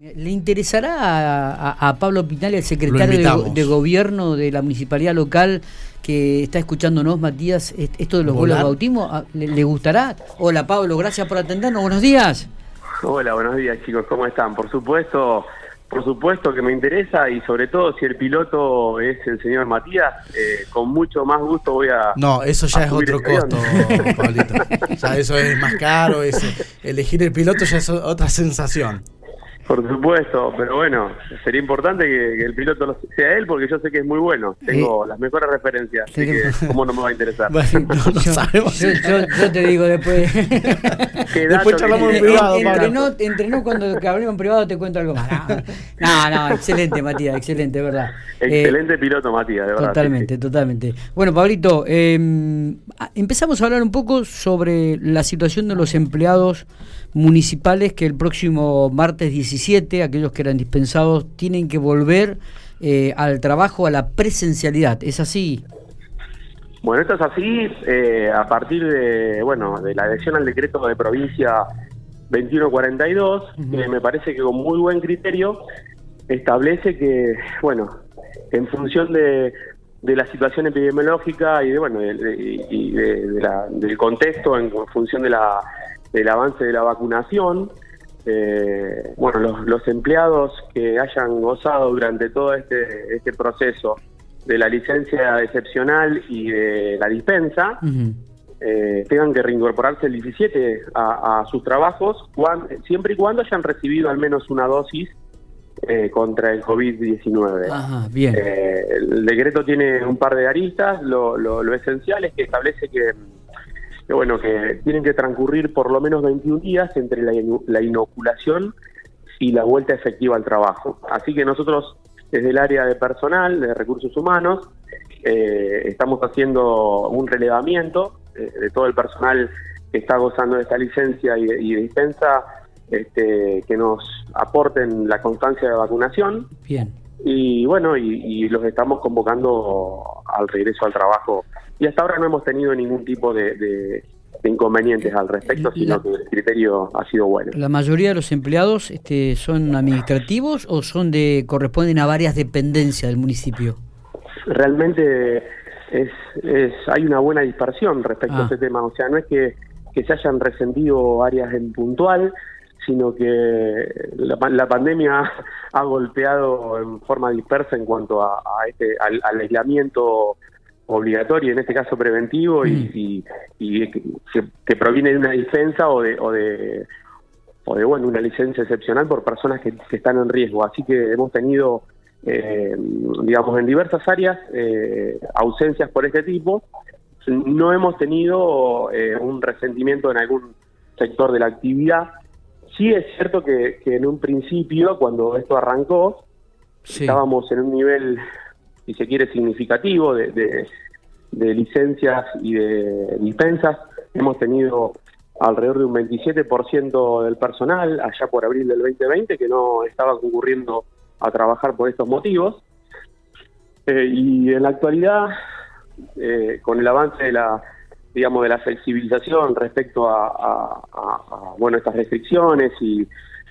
¿Le interesará a, Pablo Pinal, el secretario de, gobierno de la municipalidad local, que está escuchándonos, Matías, esto de los vuelos de bautismo? Ah, ¿Le, gustará? Hola Pablo, gracias por atendernos. Buenos días. Hola, buenos días chicos, ¿cómo están? Por supuesto, por supuesto que me interesa y sobre todo si el piloto es el señor Matías, eh, con mucho más gusto voy a... No, eso ya es otro costo, Pablito. ya eso es más caro, elegir el piloto ya es otra sensación. Por supuesto, pero bueno, sería importante que, el piloto sea él porque yo sé que es muy bueno. Tengo las mejores referencias, así que cómo no me va a interesar. Bueno, no, yo, sabemos. Yo, te digo después. después charlamos en privado. Entrenó, entrenó cuando hablemos en privado te cuento algo más. No, no, excelente Matías, excelente, verdad. Excelente piloto Matías, de verdad. Totalmente, totalmente. Bueno, Pablito, eh, empezamos a hablar un poco sobre la situación de los empleados municipales que el próximo martes 17, aquellos que eran dispensados, tienen que volver eh, al trabajo, a la presencialidad. ¿Es así? Bueno, esto es así eh, a partir de, bueno, de la adhesión al decreto de provincia 2142, que me parece que con muy buen criterio establece que, bueno, en función de, de la situación epidemiológica y de bueno y del contexto en función de la del avance de la vacunación. Eh, bueno, los, los, empleados que hayan gozado durante todo este, este proceso de la licencia excepcional y de la dispensa, eh, tengan que reincorporarse el 17 a, sus trabajos, siempre y cuando hayan recibido al menos una dosis eh, contra el COVID-19. bien. el decreto tiene un par de aristas, lo, lo, lo esencial es que establece que que bueno, que tienen que transcurrir por lo menos 21 días entre la, inoculación y la vuelta efectiva al trabajo. Así que nosotros, desde el área de personal, de recursos humanos, eh, estamos haciendo un relevamiento eh, de todo el personal que está gozando de esta licencia y de, dispensa, este, que nos aporten la constancia de vacunación. Bien. Y bueno, y los estamos convocando al regreso al trabajo y hasta ahora no hemos tenido ningún tipo de, inconvenientes al respecto, sino que el criterio ha sido bueno. ¿La mayoría de los empleados este, son administrativos o son de corresponden a varias dependencias del municipio? Realmente es, es hay una buena dispersión respecto a ah. este tema, o sea, no es que, se hayan resentido áreas en puntual, sino que la, pandemia ha golpeado en forma dispersa en cuanto a, este, al aislamiento obligatorio, en este caso preventivo, y, mm. que, proviene de una licencia o de, o de, o de bueno, una licencia excepcional por personas que, están en riesgo. Así que hemos tenido, eh, digamos, en diversas áreas eh, ausencias por este tipo. No hemos tenido eh, un resentimiento en algún sector de la actividad. Sí es cierto que, en un principio, cuando esto arrancó, estábamos en un nivel si se quiere, significativo de, licencias y de dispensas. Hemos tenido alrededor de un 27% del personal allá por abril del 2020 que no estaba concurriendo a trabajar por estos motivos. Eh, y en la actualidad, eh, con el avance de la digamos de la flexibilización respecto a, a bueno estas restricciones y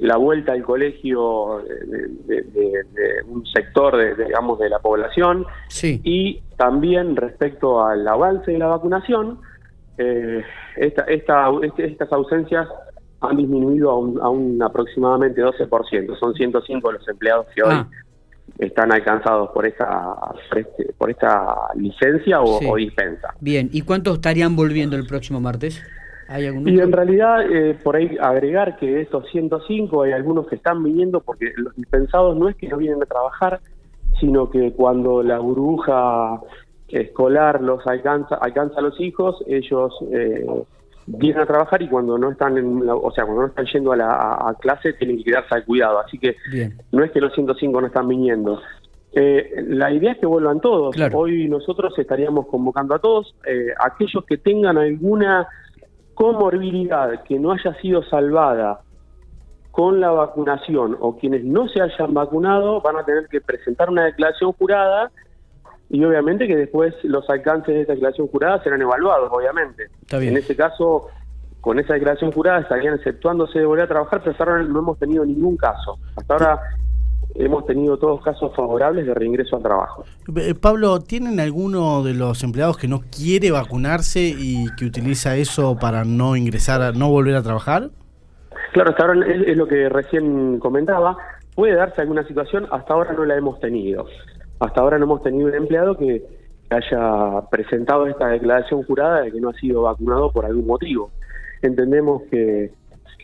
la vuelta al colegio de, un sector, de, digamos, de la población, sí. y también respecto al avance de la vacunación, eh, esta, esta, este, estas ausencias han disminuido a un, a un aproximadamente 12%. Son 105 los empleados que hoy ah. están alcanzados por esta, este, por esta licencia o dispensa. Bien, ¿y cuántos estarían volviendo el próximo martes? Y en realidad, eh, por ahí agregar que de estos 105 hay algunos que están viniendo porque los dispensados no es que no vienen a trabajar, sino que cuando la burbuja escolar los alcanza, alcanza a los hijos, ellos eh, vienen a trabajar y cuando no están en o sea, cuando no están yendo a la clase tienen que quedarse al cuidado, así que no es que los 105 no están viniendo. Eh, la idea es que vuelvan todos. Hoy nosotros estaríamos convocando a todos, aquellos que tengan alguna comorbilidad que no haya sido salvada con la vacunación o quienes no se hayan vacunado van a tener que presentar una declaración jurada y obviamente que después los alcances de esa declaración jurada serán evaluados, obviamente. En ese caso, con esa declaración jurada estarían exceptuándose de volver a trabajar, pero hasta ahora no hemos tenido ningún caso. Hasta ahora hemos tenido todos casos favorables de reingreso al trabajo. Eh, Pablo, ¿tienen alguno de los empleados que no quiere vacunarse y que utiliza eso para no ingresar, a, no volver a trabajar? Claro, hasta ahora es, lo que recién comentaba. Puede darse alguna situación, hasta ahora no la hemos tenido. Hasta ahora no hemos tenido un empleado que haya presentado esta declaración jurada de que no ha sido vacunado por algún motivo entendemos que,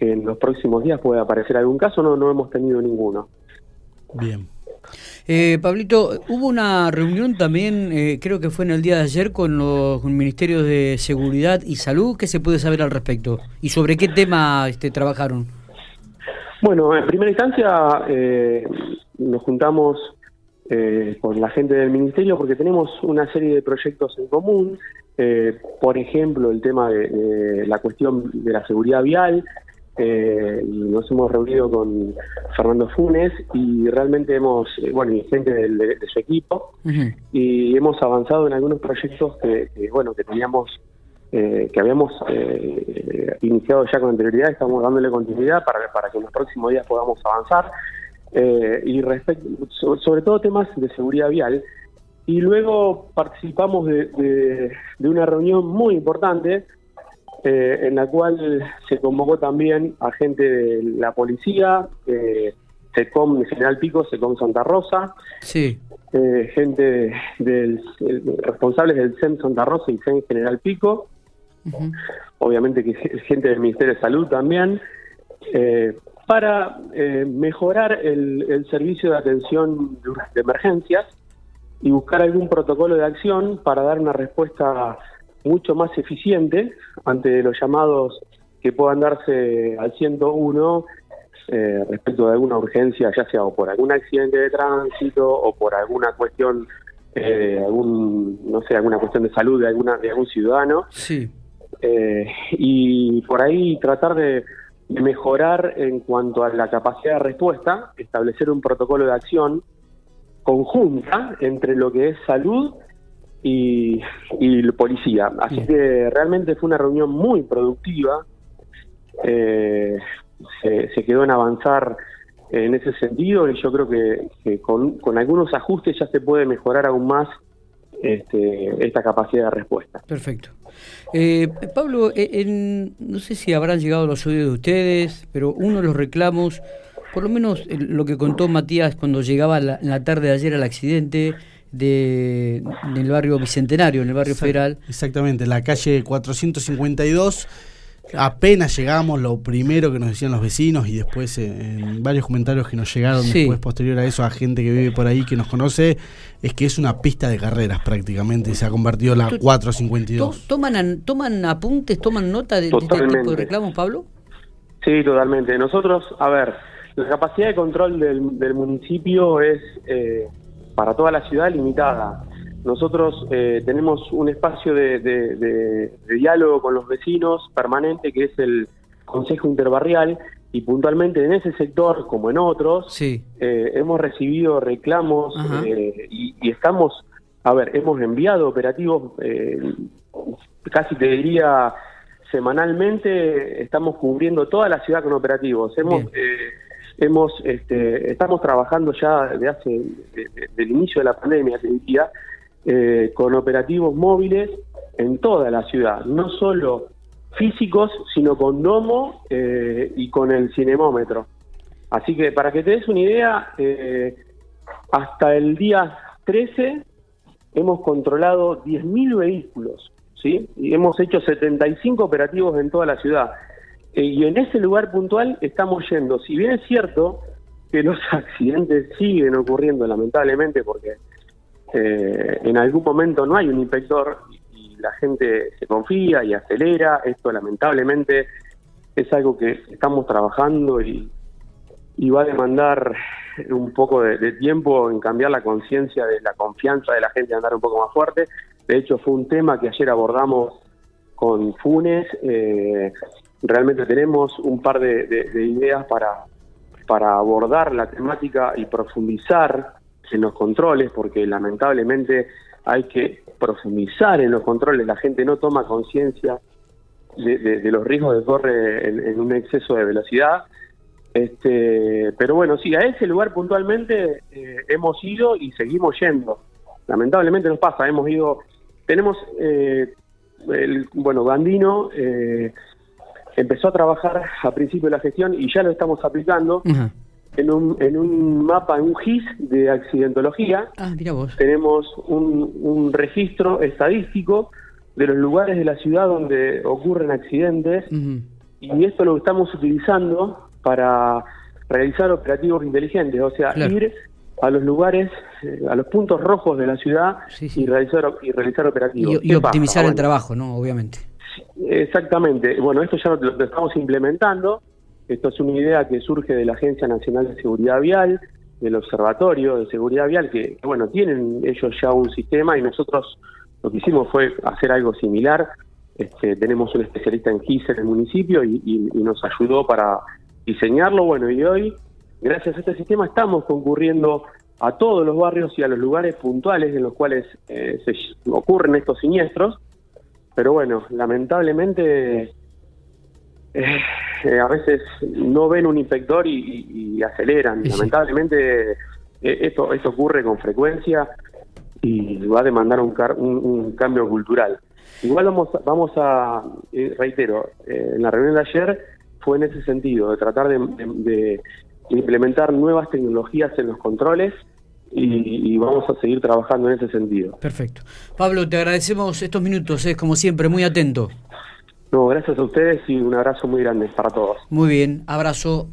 en los próximos días puede aparecer algún caso, no, no hemos tenido ninguno. Bien. Eh, Pablito, hubo una reunión también, eh, creo que fue en el día de ayer, con los ministerios de Seguridad y Salud. ¿Qué se puede saber al respecto? ¿Y sobre qué tema este, trabajaron? Bueno, en primera instancia eh, nos juntamos eh, con la gente del ministerio porque tenemos una serie de proyectos en común, eh, por ejemplo el tema de, la cuestión de la seguridad vial, eh, y nos hemos reunido con Fernando Funes y realmente hemos, bueno, y gente de, su equipo, y hemos avanzado en algunos proyectos que, bueno, que teníamos, que habíamos iniciado ya con anterioridad, estamos dándole continuidad para, para que en los próximos días podamos avanzar. Eh, y respecto, sobre todo temas de seguridad vial. Y luego participamos de, una reunión muy importante eh, en la cual se convocó también a gente de la policía, eh, SECOM General Pico, SECOM Santa Rosa, sí. Eh, gente del, responsables del CEM Santa Rosa y CEM General Pico, obviamente que gente del Ministerio de Salud también, eh, para eh, mejorar el, servicio de atención de emergencias y buscar algún protocolo de acción para dar una respuesta mucho más eficiente ante los llamados que puedan darse al 101 eh, respecto de alguna urgencia, ya sea o por algún accidente de tránsito o por alguna cuestión, eh, algún, no sé, alguna cuestión de salud de alguna de algún ciudadano. Sí. y por ahí tratar de de mejorar en cuanto a la capacidad de respuesta, establecer un protocolo de acción conjunta entre lo que es salud y, y policía. Así que realmente fue una reunión muy productiva. Eh, se, quedó en avanzar en ese sentido y yo creo que, con, con algunos ajustes ya se puede mejorar aún más este, esta capacidad de respuesta. Perfecto. Eh, Pablo, eh, no sé si habrán llegado los oídos de ustedes, pero uno de los reclamos, por lo menos lo que contó Matías cuando llegaba la, en la tarde de ayer al accidente, de, en el barrio Bicentenario, en el barrio Federal. Exactamente, la calle 452 Apenas llegamos, lo primero que nos decían los vecinos y después eh, en varios comentarios que nos llegaron después posterior a eso a gente que vive por ahí que nos conoce, es que es una pista de carreras prácticamente, se ha convertido la 452. ¿Toman, toman apuntes, toman nota de, este tipo de reclamos, Pablo? Sí, totalmente. Nosotros, a ver, la capacidad de control del, municipio es eh, para toda la ciudad limitada. Nosotros eh, tenemos un espacio de, diálogo con los vecinos permanente que es el Consejo Interbarrial y puntualmente en ese sector como en otros sí. Eh, hemos recibido reclamos eh, y, estamos, a ver, hemos enviado operativos, casi te diría semanalmente, estamos cubriendo toda la ciudad con operativos. Hemos hemos este, estamos trabajando ya desde hace del inicio de la pandemia te diría eh, con operativos móviles en toda la ciudad, no solo físicos, sino con domo eh, y con el cinemómetro. Así que para que te des una idea, eh, hasta el día 13 hemos controlado 10.000 vehículos, ¿sí? Y hemos hecho 75 operativos en toda la ciudad. Y en ese lugar puntual estamos yendo. Si bien es cierto que los accidentes siguen ocurriendo lamentablemente porque eh, en algún momento no hay un inspector y, la gente se confía y acelera. Esto lamentablemente es algo que estamos trabajando y, va a demandar un poco de, tiempo en cambiar la conciencia de la confianza de la gente andar un poco más fuerte. De hecho, fue un tema que ayer abordamos con Funes. Eh, realmente tenemos un par de, de, ideas para, para abordar la temática y profundizar en los controles, porque lamentablemente hay que profundizar en los controles, la gente no toma conciencia de, los riesgos de corre en, un exceso de velocidad. Este, pero bueno, sí, a ese lugar puntualmente eh, hemos ido y seguimos yendo. Lamentablemente nos pasa, hemos ido, tenemos, eh, el, bueno, Gandino eh, empezó a trabajar a principio de la gestión y ya lo estamos aplicando en un, en un mapa, en un GIS de accidentología. Ah, mira vos. Tenemos un, un registro estadístico de los lugares de la ciudad donde ocurren accidentes y esto lo estamos utilizando para realizar operativos inteligentes, o sea, ir a los lugares, eh, a los puntos rojos de la ciudad y realizar y realizar operativos. Y, optimizar el trabajo, ¿no? Obviamente. Exactamente. Bueno, esto ya lo, estamos implementando. Esto es una idea que surge de la Agencia Nacional de Seguridad Vial, del Observatorio de Seguridad Vial, que, bueno, tienen ellos ya un sistema y nosotros lo que hicimos fue hacer algo similar. Este, tenemos un especialista en GIS en el municipio y, nos ayudó para diseñarlo. Bueno, y hoy, gracias a este sistema, estamos concurriendo a todos los barrios y a los lugares puntuales en los cuales eh, se ocurren estos siniestros. Pero bueno, lamentablemente eh, a veces no ven un inspector y, aceleran. Lamentablemente eh, esto, esto ocurre con frecuencia y va a demandar un, un, cambio cultural. Igual vamos, vamos a, eh, reitero, eh, en la reunión de ayer fue en ese sentido, de tratar de, implementar nuevas tecnologías en los controles y, vamos a seguir trabajando en ese sentido. Perfecto. Pablo, te agradecemos estos minutos, es como siempre, muy atento. No, gracias a ustedes y un abrazo muy grande para todos. Muy bien, abrazo.